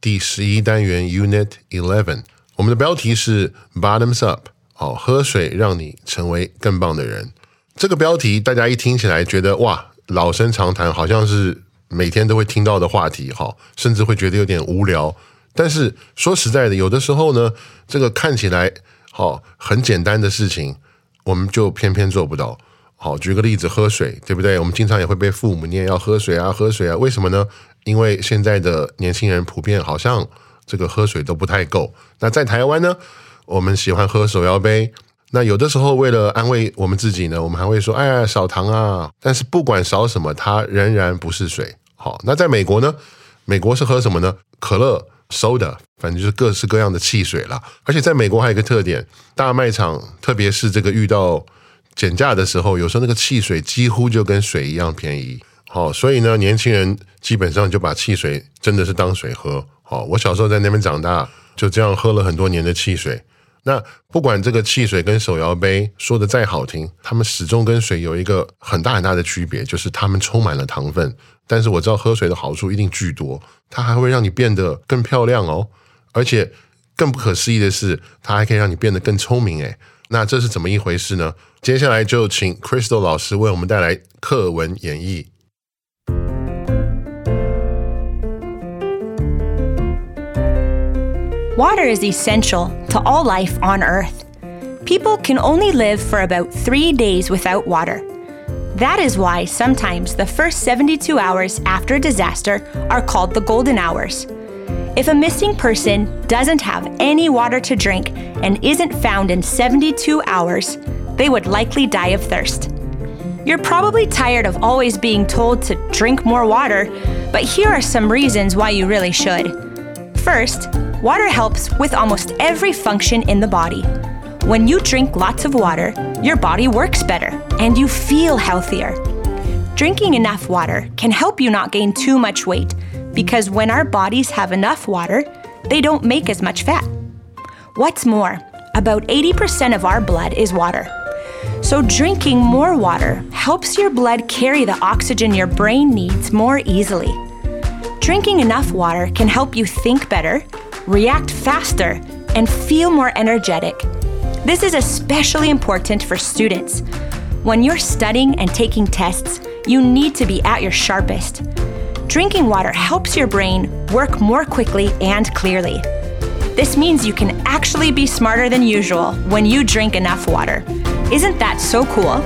第十一单元 Unit Eleven，我们的标题是 Bottoms Up，好，喝水让你成为更棒的人。这个标题大家一听起来觉得哇，老生常谈，好像是每天都会听到的话题，哈，甚至会觉得有点无聊。但是说实在的，有的时候呢，这个看起来好很简单的事情，我们就偏偏做不到。好，举个例子，喝水，对不对？我们经常也会被父母念要喝水啊，喝水啊。为什么呢？因为现在的年轻人普遍好像这个喝水都不太够。那在台湾呢，我们喜欢喝手摇杯。那有的时候为了安慰我们自己呢，我们还会说：“哎呀，少糖啊！”但是不管少什么，它仍然不是水。好，那在美国呢？美国是喝什么呢？可乐、soda，反正就是各式各样的汽水啦。而且在美国还有一个特点，大卖场特别是这个遇到减价的时候，有时候那个汽水几乎就跟水一样便宜。好，所以呢，年轻人基本上就把汽水真的是当水喝。好，我小时候在那边长大，就这样喝了很多年的汽水。那不管这个汽水跟手摇杯说的再好听，它们始终跟水有一个很大很大的区别，就是它们充满了糖分。但是我知道喝水的好处一定巨多，它还会让你变得更漂亮哦，而且更不可思议的是，它还可以让你变得更聪明诶。那这是怎么一回事呢？接下来就请 Crystal 老师为我们带来课文演绎。 Water is essential to all life on Earth. People can only live for about three days without water. That is why sometimes the first 72 hours after a disaster are called the golden hours. If a missing person doesn't have any water to drink and isn't found in 72 hours, they would likely die of thirst. You're probably tired of always being told to drink more water, but here are some reasons why you really should. First, water helps with almost every function in the body. When you drink lots of water, your body works better and you feel healthier. Drinking enough water can help you not gain too much weight because when our bodies have enough water, they don't make as much fat. What's more, about 80% of our blood is water. So, drinking more water helps your blood carry the oxygen your brain needs more easily. Drinking enough water can help you think better, react faster, and feel more energetic. This is especially important for students. When you're studying and taking tests, you need to be at your sharpest Drinking water helps your brain work more quickly and clearly. This means you can actually be smarter than usual when you drink enough water. Isn't that so cool?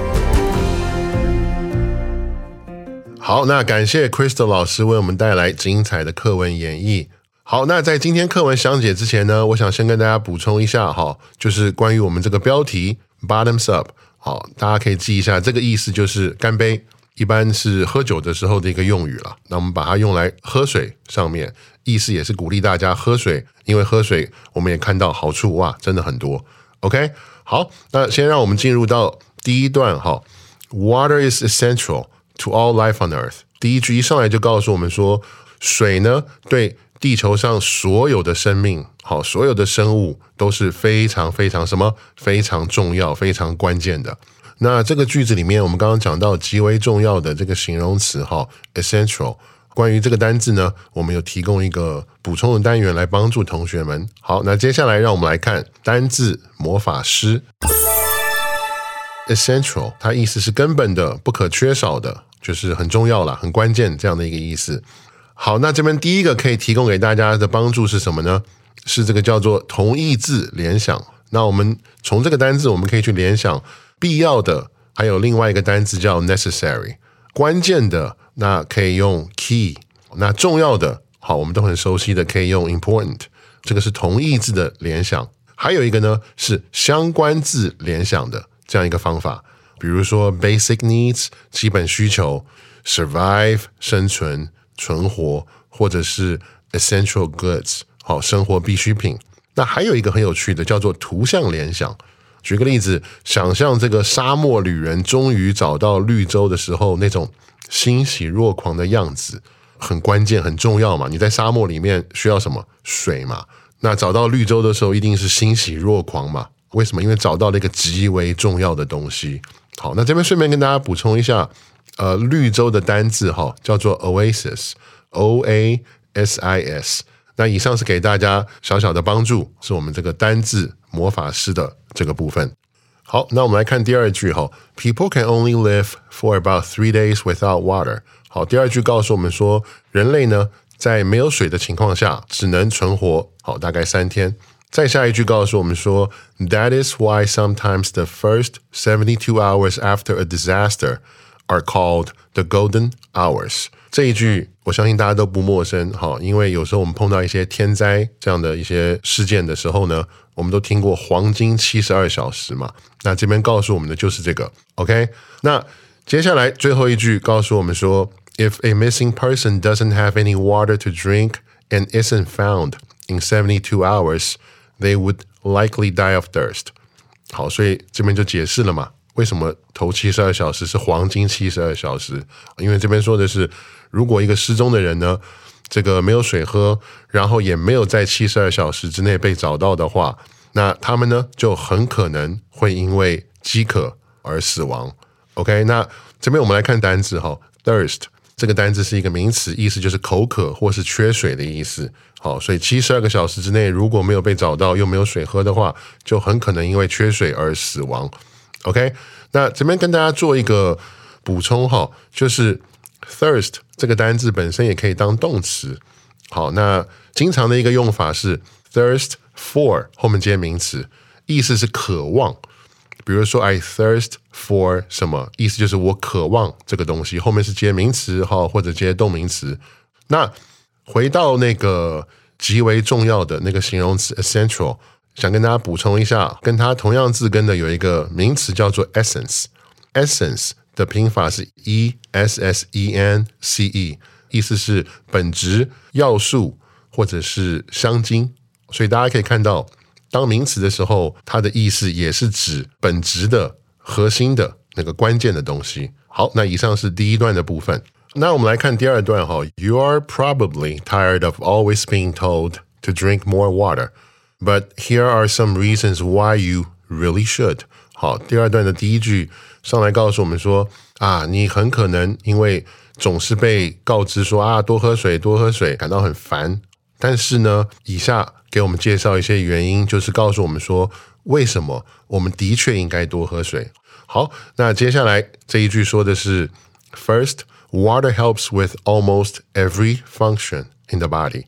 好，那感谢 Crystal 老师为我们带来精彩的课文演绎。好，那在今天课文详解之前呢，我想先跟大家补充一下哈，就是关于我们这个标题 “bottoms up”。好，大家可以记一下，这个意思就是干杯， 一般是喝酒的时候的一个用语了。那我们把它用来喝水上面，意思也是鼓励大家喝水，因为喝水我们也看到好处哇，真的很多。OK，好，那先让我们进入到第一段哈，Water is essential to all life on Earth。第一句一上来就告诉我们说，水呢对地球上所有的生命，好，所有的生物都是非常非常什么非常重要、非常关键的。那这个句子里面，我们刚刚讲到极为重要的这个形容词哈，essential。关于这个单字呢，我们有提供一个补充的单元来帮助同学们。好，那接下来让我们来看单字魔法师。essential，它意思是根本的、不可缺少的，就是很重要了、很关键这样的一个意思。好，那这边第一个可以提供给大家的帮助是什么呢？是这个叫做同义字联想。那我们从这个单字，我们可以去联想必要的，还有另外一个单字叫 necessary，关键的那可以用 key，那重要的，好，我们都很熟悉的可以用 important，这个是同义字的联想。还有一个呢是相关字联想的这样一个方法，比如说 basic needs 基本需求，survive 生存存活，或者是 essential goods 好生活必需品。那还有一个很有趣的，叫做图像联想。举个例子，想象这个沙漠旅人终于找到绿洲的时候，那种欣喜若狂的样子，很关键、很重要嘛。你在沙漠里面需要什么水嘛？那找到绿洲的时候，一定是欣喜若狂嘛？为什么？因为找到了一个极为重要的东西。好，那这边顺便跟大家补充一下，呃，绿洲的单字哈，叫做 oasis，o a s i s。那以上是给大家小小的帮助，是我们这个单字魔法师的这个部分。好，那我们来看第二句哈，People can only live for about three days without water。好，第二句告诉我们说，人类呢在没有水的情况下只能存活好大概三天。再下一句告诉我们说，That is why sometimes the first seventy-two hours after a disaster are called the golden hours。 这一句我相信大家都不陌生，哈，因为有时候我们碰到一些天灾这样的一些事件的时候呢，我们都听过黄金七十二小时嘛。那这边告诉我们的就是这个，OK。那接下来最后一句告诉我们说，If a missing person doesn't have any water to drink and isn't found in seventy-two hours, they would likely die of thirst。好，所以这边就解释了嘛。为什么头七十二小时是黄金七十二小时？因为这边说的是，如果一个失踪的人呢，这个没有水喝，然后也没有在七十二小时之内被找到的话，那他们呢就很可能会因为饥渴而死亡。OK，那这边我们来看单词哈，thirst 这个单词是一个名词，意思就是口渴或是缺水的意思。好，所以七十二个小时之内如果没有被找到又没有水喝的话，就很可能因为缺水而死亡。OK，那这边跟大家做一个补充哈，就是 thirst 这个单字本身也可以当动词。好，那经常的一个用法是 thirst for 后面接名词，意思是渴望。比如说 I thirst for 什么，意思就是我渴望这个东西，后面是接名词哈，或者接动名词。那回到那个极为重要的那个形容词 essential。想跟大家补充一下，跟它同样字根的有一个名词叫做 essence，essence 的拼法是 e s s e n c e，意思是本质、要素或者是香精。所以大家可以看到，当名词的时候，它的意思也是指本质的核心的那个关键的东西。好，那以上是第一段的部分。那我们来看第二段哈，You are probably tired of always being told to drink more water。But here are some reasons why you really should。好，第二段的第一句上来告诉我们说啊，你很可能因为总是被告知说啊，多喝水，多喝水，感到很烦。但是呢，以下给我们介绍一些原因，就是告诉我们说为什么我们的确应该多喝水。好，那接下来这一句说的是，First, water helps with almost every function in the body。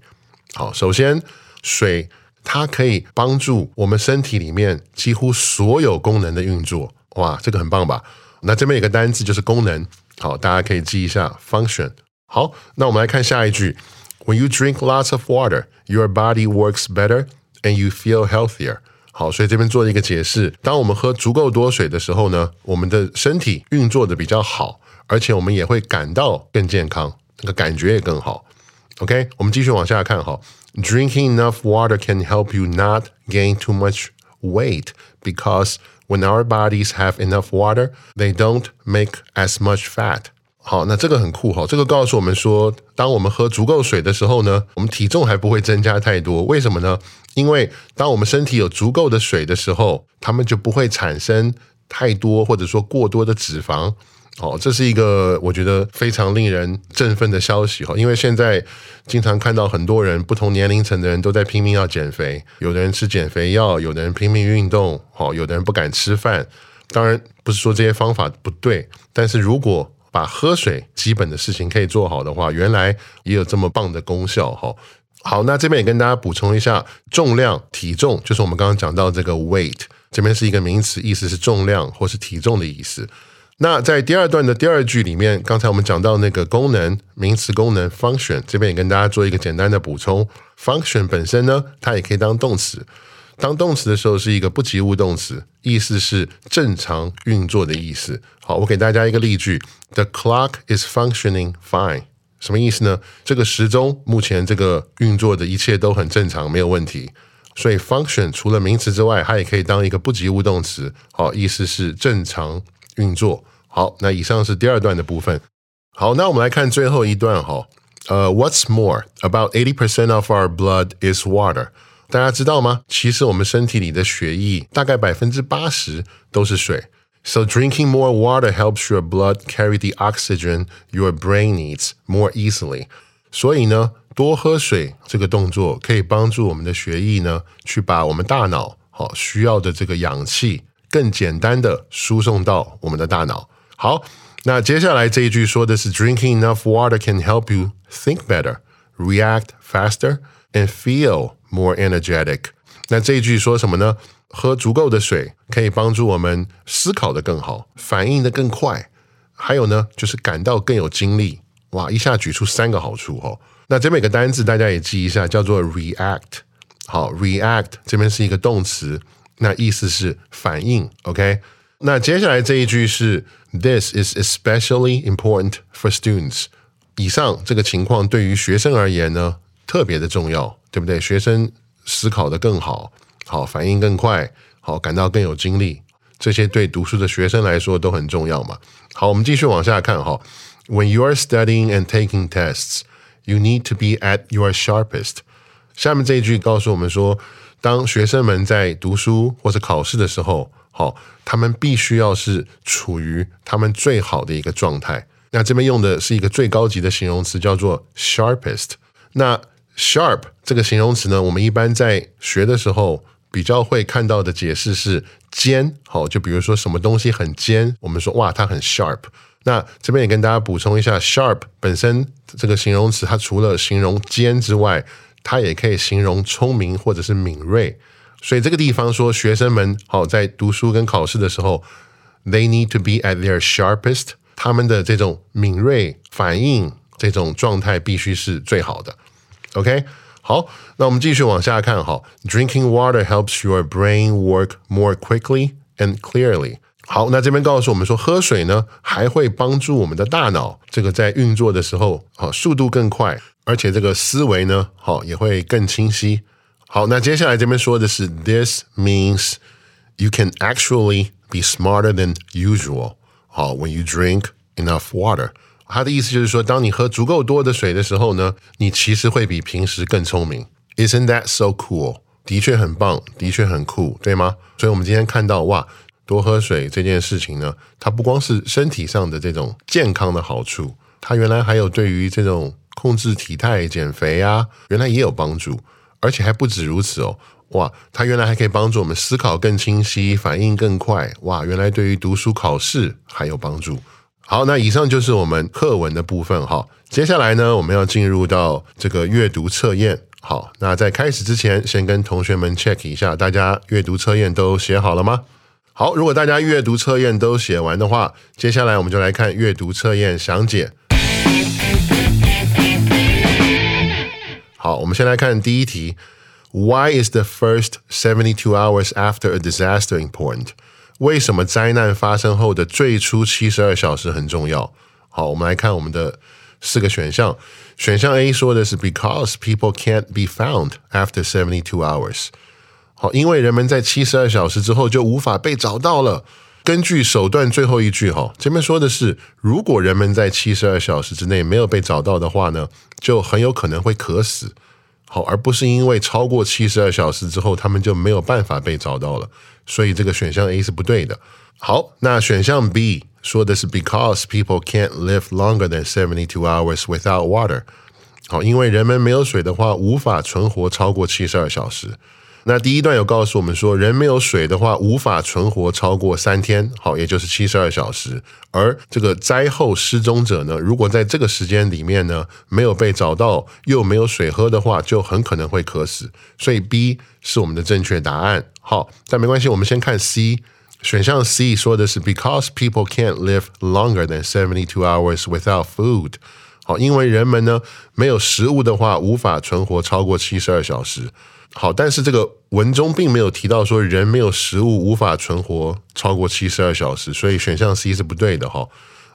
好，首先水。它可以帮助我们身体里面几乎所有功能的运作，哇，这个很棒吧？那这边有个单词就是功能，好，大家可以记一下 function。好，那我们来看下一句：When you drink lots of water, your body works better and you feel healthier。好，所以这边做了一个解释：当我们喝足够多水的时候呢，我们的身体运作的比较好，而且我们也会感到更健康，那个感觉也更好。OK，我们继续往下看哈。Drinking enough water can help you not gain too much weight because when our bodies have enough water, they don't make as much fat. 好，那这个很酷哈，这个告诉我们说，当我们喝足够水的时候呢，我们体重还不会增加太多。为什么呢？因为当我们身体有足够的水的时候，它们就不会产生太多或者说过多的脂肪。 哦，这是一个我觉得非常令人振奋的消息哈，因为现在经常看到很多人不同年龄层的人都在拼命要减肥，有的人吃减肥药，有的人拼命运动，好，有的人不敢吃饭。当然不是说这些方法不对，但是如果把喝水基本的事情可以做好的话，原来也有这么棒的功效哈。好，那这边也跟大家补充一下，重量、体重，就是我们刚刚讲到这个 weight，这边是一个名词，意思是重量或是体重的意思。那在第二段的第二句里面，刚才我们讲到那个功能名词功能 function，这边也跟大家做一个简单的补充。function 本身呢，它也可以当动词，当动词的时候是一个不及物动词，意思是正常运作的意思。好，我给大家一个例句：The clock is functioning fine。什么意思呢？这个时钟目前这个运作的一切都很正常，没有问题。所以 function 除了名词之外，它也可以当一个不及物动词。好，意思是正常运作。好，那以上是第二段的部分。好，那我们来看最后一段哈。呃，What's more, about eighty percent of our blood is water。大家知道吗？其实我们身体里的血液大概百分之八十都是水。So drinking more water helps your blood carry the oxygen your brain needs more easily。所以呢，多喝水这个动作可以帮助我们的血液呢，去把我们大脑好需要的这个氧气 更简单的输送到我们的大脑。好，那接下来这一句说的是，Drinking enough water can help you think better, react faster, and feel more energetic。那这一句说什么呢？喝足够的水可以帮助我们思考的更好，反应的更快，还有呢，就是感到更有精力。哇，一下举出三个好处哦。那这边有个单字，大家也记一下，叫做 react。好，react 这边是一个动词，那意思是反应。OK。那接下来这一句是 This is especially important for students。以上这个情况对于学生而言呢，特别的重要，对不对？学生思考的更好，好反应更快，好感到更有精力，这些对读书的学生来说都很重要嘛。好，我们继续往下看哈。When you are studying and taking tests, you need to be at your sharpest。下面这一句告诉我们说， 当学生们在读书或者考试的时候。好，他们必须要是处于他们最好的一个状态。那这边用的是一个最高级的形容词，叫做 sharpest。那 sharp 这个形容词呢，我们一般在学的时候比较会看到的解释是尖。好，就比如说什么东西很尖，我们说哇，它很 sharp。那这边也跟大家补充一下，sharp 本身这个形容词，它除了形容尖之外，它也可以形容聪明或者是敏锐。所以这个地方说，学生们好在读书跟考试的时候，they need to be at their sharpest。他们的这种敏锐反应这种状态必须是最好的。OK，好，那我们继续往下看哈。Drinking water helps your brain work more quickly and clearly。好，那这边告诉我们说，喝水呢还会帮助我们的大脑这个在运作的时候，好速度更快，而且这个思维呢，好也会更清晰。好，那接下来这边说的是，This means you can actually be smarter than usual。好，when you drink enough water，它的意思就是说，当你喝足够多的水的时候呢，你其实会比平时更聪明。Isn't that so cool？的确很棒，的确很酷，对吗？所以，我们今天看到哇，多喝水这件事情呢，它不光是身体上的这种健康的好处，它原来还有对于这种控制体态、减肥啊，原来也有帮助。而且还不止如此哦，哇，它原来还可以帮助我们思考更清晰、反应更快，哇，原来对于读书考试还有帮助。好，那以上就是我们课文的部分哈。接下来呢，我们要进入到这个阅读测验。好，那在开始之前，先跟同学们 check 一下，大家阅读测验都写好了吗？好，如果大家阅读测验都写完的话，接下来我们就来看阅读测验详解。好，我们先来看第一题。Why is the first seventy-two hours after a disaster important？为什么灾难发生后的最初七十二小时很重要？好，我们来看我们的四个选项。选项 A 说的是 Because people can't be found after seventy-two hours。好，因为人们在七十二小时之后就无法被找到了。根据手段最后一句哈，前面说的是，如果人们在七十二小时之内没有被找到的话呢，就很有可能会渴死。好，而不是因为超过七十二小时之后他们就没有办法被找到了。所以这个选项 A 是不对的。好，那选项 B 说的是 Because people can't live longer than seventy two hours without water。好，因为人们没有水的话，无法存活超过七十二小时。那第一段有告诉我们说，人没有水的话，无法存活超过三天，好，也就是七十二小时。而这个灾后失踪者呢，如果在这个时间里面呢没有被找到，又没有水喝的话，就很可能会渴死。所以 B 是我们的正确答案。好，但没关系，我们先看 C。选项 C 说的是 Because people can't live longer than seventy two hours without food。好，因为人们呢没有食物的话，无法存活超过七十二小时。好，但是这个文中并没有提到说人没有食物无法存活超过七十二小时，所以选项 C 是不对的哈。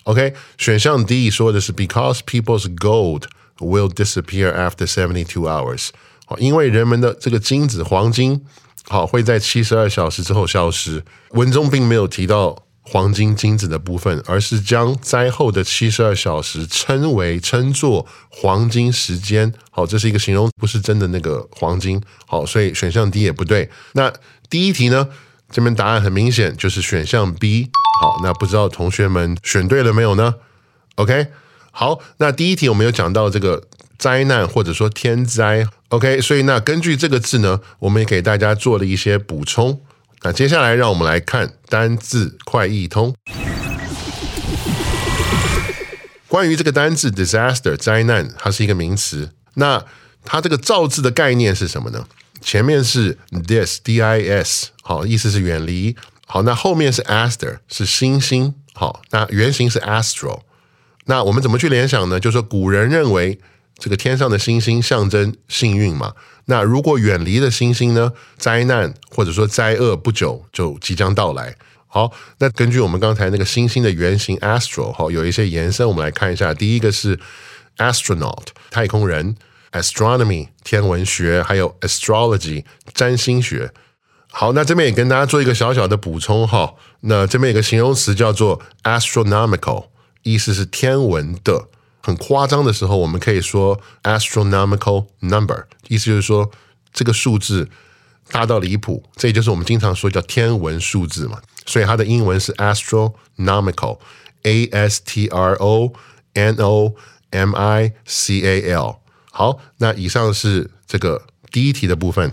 OK，选项 D 说的是 Because people's gold will disappear after seventy two hours。好，因为人们的这个金子黄金好会在七十二小时之后消失。文中并没有提到。黄金金子的部分，而是将灾后的七十二小时称为称作黄金时间。好，这是一个形容，不是真的那个黄金。好，所以选项 D 也不对。那第一题呢？这边答案很明显，就是选项 B。好，那不知道同学们选对了没有呢？OK，好，那第一题我们有讲到这个灾难或者说天灾。OK，所以那根据这个字呢，我们也给大家做了一些补充。那接下来，让我们来看单字快译通。关于这个单字 “disaster” 灾难，它是一个名词。那它这个造字的概念是什么呢？前面是 “dis” d i s，好，意思是远离。好，那后面是 “aster” 是星星。好，那原型是 “astro”。那我们怎么去联想呢？就是说，古人认为这个天上的星星象征幸运嘛。那如果远离了星星呢？灾难或者说灾厄不久就即将到来。好，那根据我们刚才那个星星的原型 astro 哈，有一些延伸，我们来看一下。第一个是 astronaut 太空人，astronomy 天文学，还有 astrology 占星学。好，那这边也跟大家做一个小小的补充哈。那这边有个形容词叫做 astronomical，意思是天文的。很夸张的时候，我们可以说 astronomical number，意思就是说这个数字大到离谱，这也就是我们经常说叫天文数字嘛。所以它的英文是 astronomical，a s t r o n o m i c a l。好，那以上是这个第一题的部分。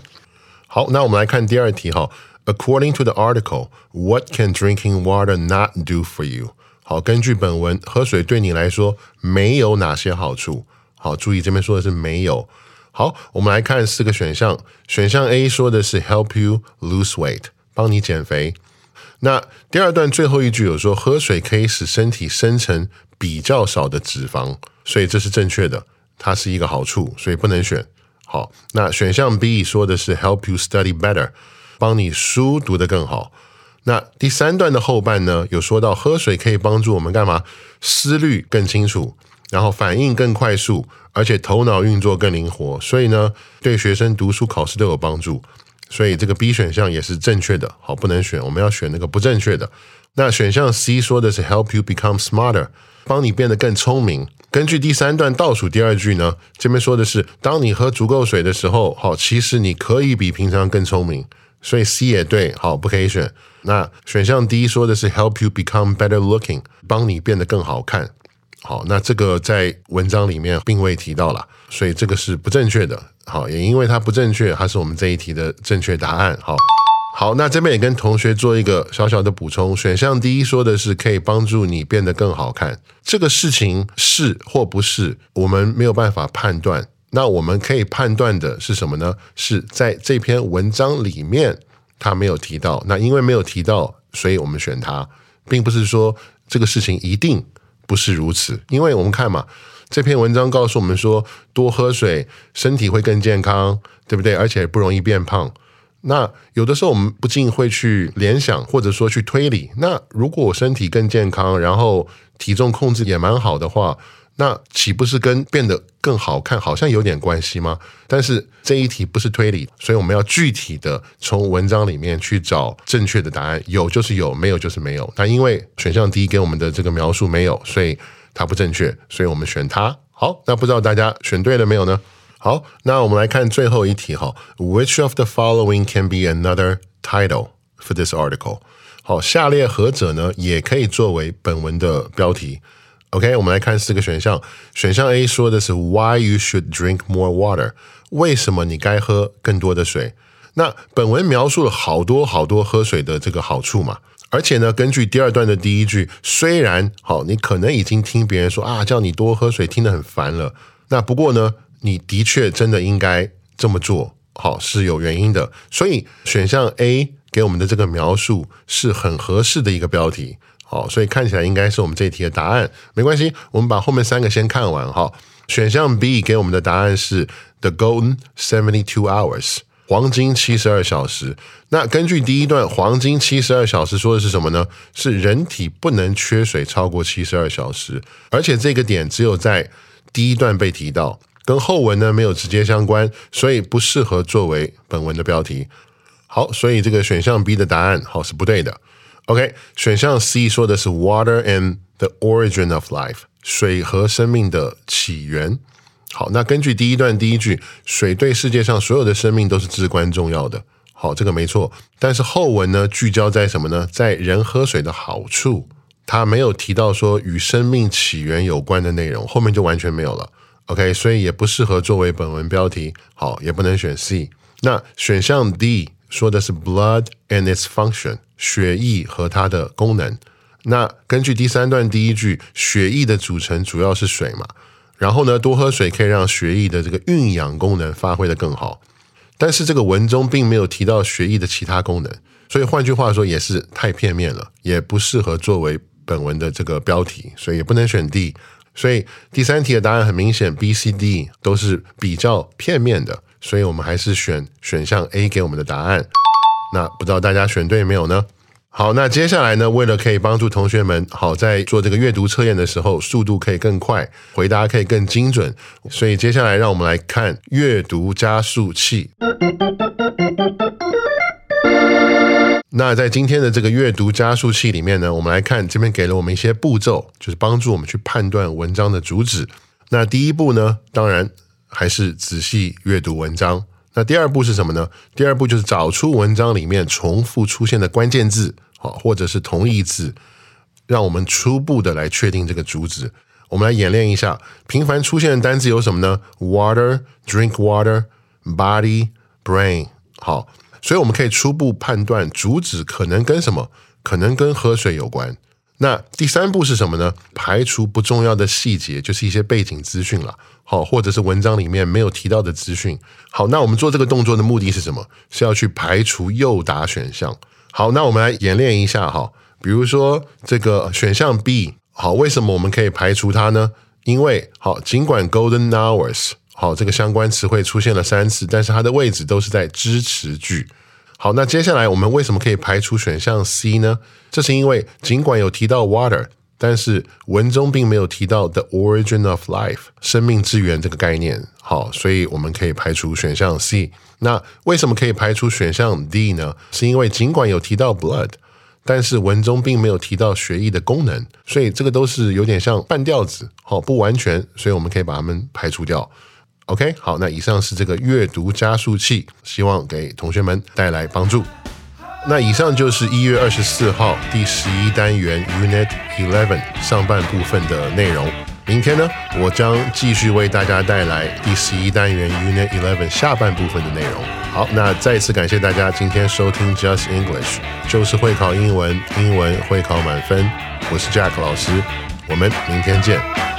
好，那我们来看第二题哈。According to the article, what can drinking water not do for you? 好，根据本文，喝水对你来说没有哪些好处？好，注意这边说的是没有。好，我们来看四个选项。选项 A 说的是 help you lose weight，帮你减肥。那第二段最后一句有说喝水可以使身体生成比较少的脂肪，所以这是正确的，它是一个好处，所以不能选。好，那选项 B 说的是 help you study better，帮你书读得更好。那第三段的后半呢，有说到喝水可以帮助我们干嘛？思虑更清楚，然后反应更快速，而且头脑运作更灵活，所以呢，对学生读书考试都有帮助。所以这个 B 选项也是正确的，好，不能选，我们要选那个不正确的。那选项 C 说的是 help you become smarter，帮你变得更聪明。根据第三段倒数第二句呢，这边说的是，当你喝足够水的时候，好，其实你可以比平常更聪明。所以 C 也对，好，不可以选。那选项 D 说的是 help you become better looking，帮你变得更好看。好，那这个在文章里面并未提到了，所以这个是不正确的。好，也因为它不正确，它是我们这一题的正确答案。好，好，那这边也跟同学做一个小小的补充。选项 D 说的是可以帮助你变得更好看，这个事情是或不是，我们没有办法判断。那我们可以判断的是什么呢？是在这篇文章里面他没有提到。那因为没有提到，所以我们选它，并不是说这个事情一定不是如此。因为我们看嘛，这篇文章告诉我们说，多喝水，身体会更健康，对不对？而且不容易变胖。那有的时候我们不禁会去联想，或者说去推理。那如果我身体更健康，然后体重控制也蛮好的话。那岂不是跟变得更好看好像有点关系吗？但是这一题不是推理，所以我们要具体的从文章里面去找正确的答案，有就是有，没有就是没有。那因为选项 D 给我们的这个描述没有，所以它不正确，所以我们选它。好，那不知道大家选对了没有呢？好，那我们来看最后一题哈。Which of the following can be another title for this article？好，下列何者呢也可以作为本文的标题？OK，我们来看四个选项。选项 A 说的是 Why you should drink more water？为什么你该喝更多的水？那本文描述了好多好多喝水的这个好处嘛，而且呢，根据第二段的第一句，虽然好，你可能已经听别人说啊，叫你多喝水，听得很烦了。那不过呢，你的确真的应该这么做，好是有原因的。所以选项 A 给我们的这个描述是很合适的一个标题，好，所以看起来应该是我们这一题的答案。没关系，我们把后面三个先看完哈。选项 B 给我们的答案是 The Golden Seventy Two Hours，黄金七十二小时。那根据第一段，黄金七十二小时说的是什么呢？是人体不能缺水超过七十二小时，而且这个点只有在第一段被提到，跟后文呢没有直接相关，所以不适合作为本文的标题。好，所以这个选项 B 的答案好是不对的。OK，选项 C 说的是 Water and the origin of life。水和生命的起源。好，那根据第一段第一句，水对世界上所有的生命都是至关重要的。好，这个没错。但是后文呢，聚焦在什么呢？在人喝水的好处，他没有提到说与生命起源有关的内容，后面就完全没有了。OK，所以也不适合作为本文标题。好，也不能选 C。那选项 D 说的是 blood and its function，血液和它的功能。那根据第三段第一句，血液的组成主要是水嘛，然后呢，多喝水可以让血液的这个运氧功能发挥的更好。但是这个文中并没有提到血液的其他功能，所以换句话说也是太片面了，也不适合作为本文的这个标题，所以也不能选 D。所以第三题的答案很明显，B、C、D 都是比较片面的，所以我们还是选选项 A 给我们的答案。那不知道大家选对没有呢？好，那接下来呢？为了可以帮助同学们好在做这个阅读测验的时候，速度可以更快，回答可以更精准，所以接下来让我们来看阅读加速器。那在今天的这个阅读加速器里面呢，我们来看这边给了我们一些步骤，就是帮助我们去判断文章的主旨。那第一步呢，当然还是仔细阅读文章。那第二步是什么呢？第二步就是找出文章里面重复出现的关键字。好或者是同义字，让我们初步的来确定这个主旨。我们来演练一下，频繁出现的单词有什么呢？Water, drink water, body, brain。好，所以我们可以初步判断主旨可能跟什么？可能跟喝水有关。那第三步是什么呢？排除不重要的细节，就是一些背景资讯了。好，或者是文章里面没有提到的资讯。好，那我们做这个动作的目的是什么？是要去排除诱答选项。好，那我们来演练一下哈。比如说这个选项 B，好，为什么我们可以排除它呢？因为好，尽管 golden hours 好这个相关词汇出现了三次，但是它的位置都是在支持句。好，那接下来我们为什么可以排除选项 C 呢？这是因为尽管有提到 water，但是文中并没有提到 the origin of life 生命之源这个概念。好，所以我们可以排除选项 C。那为什么可以排除选项 D 呢？是因为尽管有提到 blood，但是文中并没有提到血液的功能，所以这个都是有点像半吊子，好不完全，所以我们可以把它们排除掉。OK，好，那以上是这个阅读加速器，希望给同学们带来帮助。那以上就是一月二十四号第十一单元 Unit Eleven 上半部分的内容。明天呢，我将继续为大家带来第十一单元 Unit Eleven 下半部分的内容。好，那再次感谢大家今天收听 Just English，就是会考英文，英文会考满分。我是 Jack 老师，我们明天见。